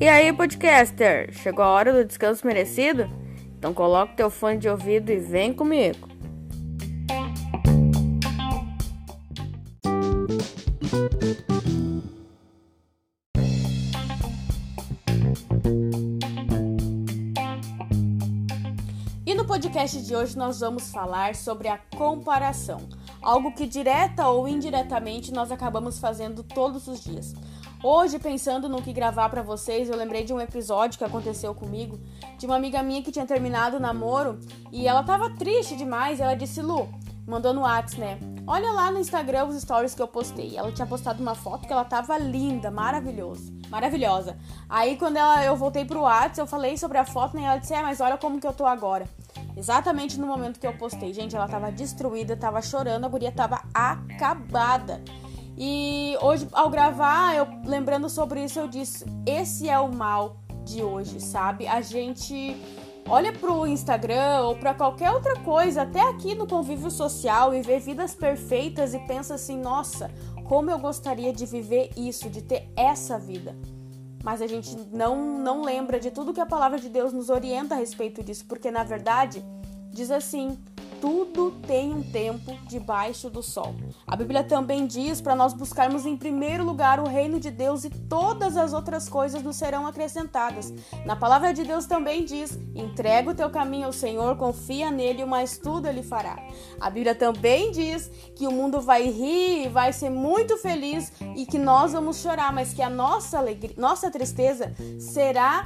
E aí, podcaster, chegou a hora do descanso merecido? Então coloca teu fone de ouvido e vem comigo. E no podcast de hoje nós vamos falar sobre a comparação, algo que direta ou indiretamente nós acabamos fazendo todos os dias. Hoje, pensando no que gravar para vocês, eu lembrei de um episódio que aconteceu comigo, de uma amiga minha que tinha terminado o namoro e ela tava triste demais. Ela disse: Lu, mandou no WhatsApp, né? Olha lá no Instagram os stories que eu postei. Ela tinha postado uma foto que ela tava linda, maravilhosa. Maravilhosa. Aí quando ela, eu voltei pro WhatsApp, eu falei sobre a foto né, ela disse: É, mas olha como que eu tô agora. Exatamente no momento que eu postei. Gente, ela tava destruída, tava chorando, a guria tava acabada. E hoje, ao gravar, eu lembrando sobre isso, eu disse: esse é o mal de hoje, sabe? A gente olha pro Instagram ou para qualquer outra coisa, até aqui no convívio social e vê vidas perfeitas e pensa assim: nossa, como eu gostaria de viver isso, de ter essa vida. Mas a gente não, não lembra de tudo que a palavra de Deus nos orienta a respeito disso, porque na verdade diz assim: tudo tem um tempo debaixo do sol. A Bíblia também diz para nós buscarmos em primeiro lugar o reino de Deus e todas as outras coisas nos serão acrescentadas. Na palavra de Deus também diz: entrega o teu caminho ao Senhor, confia nele, mas tudo ele fará. A Bíblia também diz que o mundo vai rir, vai ser muito feliz e que nós vamos chorar, mas que a nossa alegria, nossa tristeza será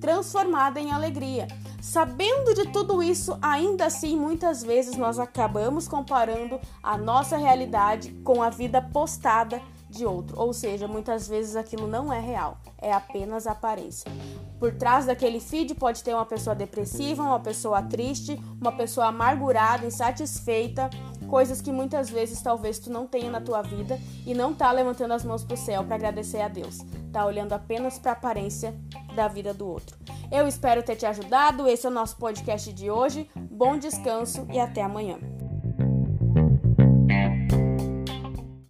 transformada em alegria. Sabendo de tudo isso, ainda assim, muitas vezes nós acabamos comparando a nossa realidade com a vida postada de outro. Ou seja, muitas vezes aquilo não é real, é apenas aparência. Por trás daquele feed pode ter uma pessoa depressiva, uma pessoa triste, uma pessoa amargurada, insatisfeita, coisas que muitas vezes talvez tu não tenha na tua vida e não tá levantando as mãos pro céu para agradecer a Deus. Tá olhando apenas para a aparência da vida do outro. Eu espero ter te ajudado. Esse é o nosso podcast de hoje. Bom descanso e até amanhã.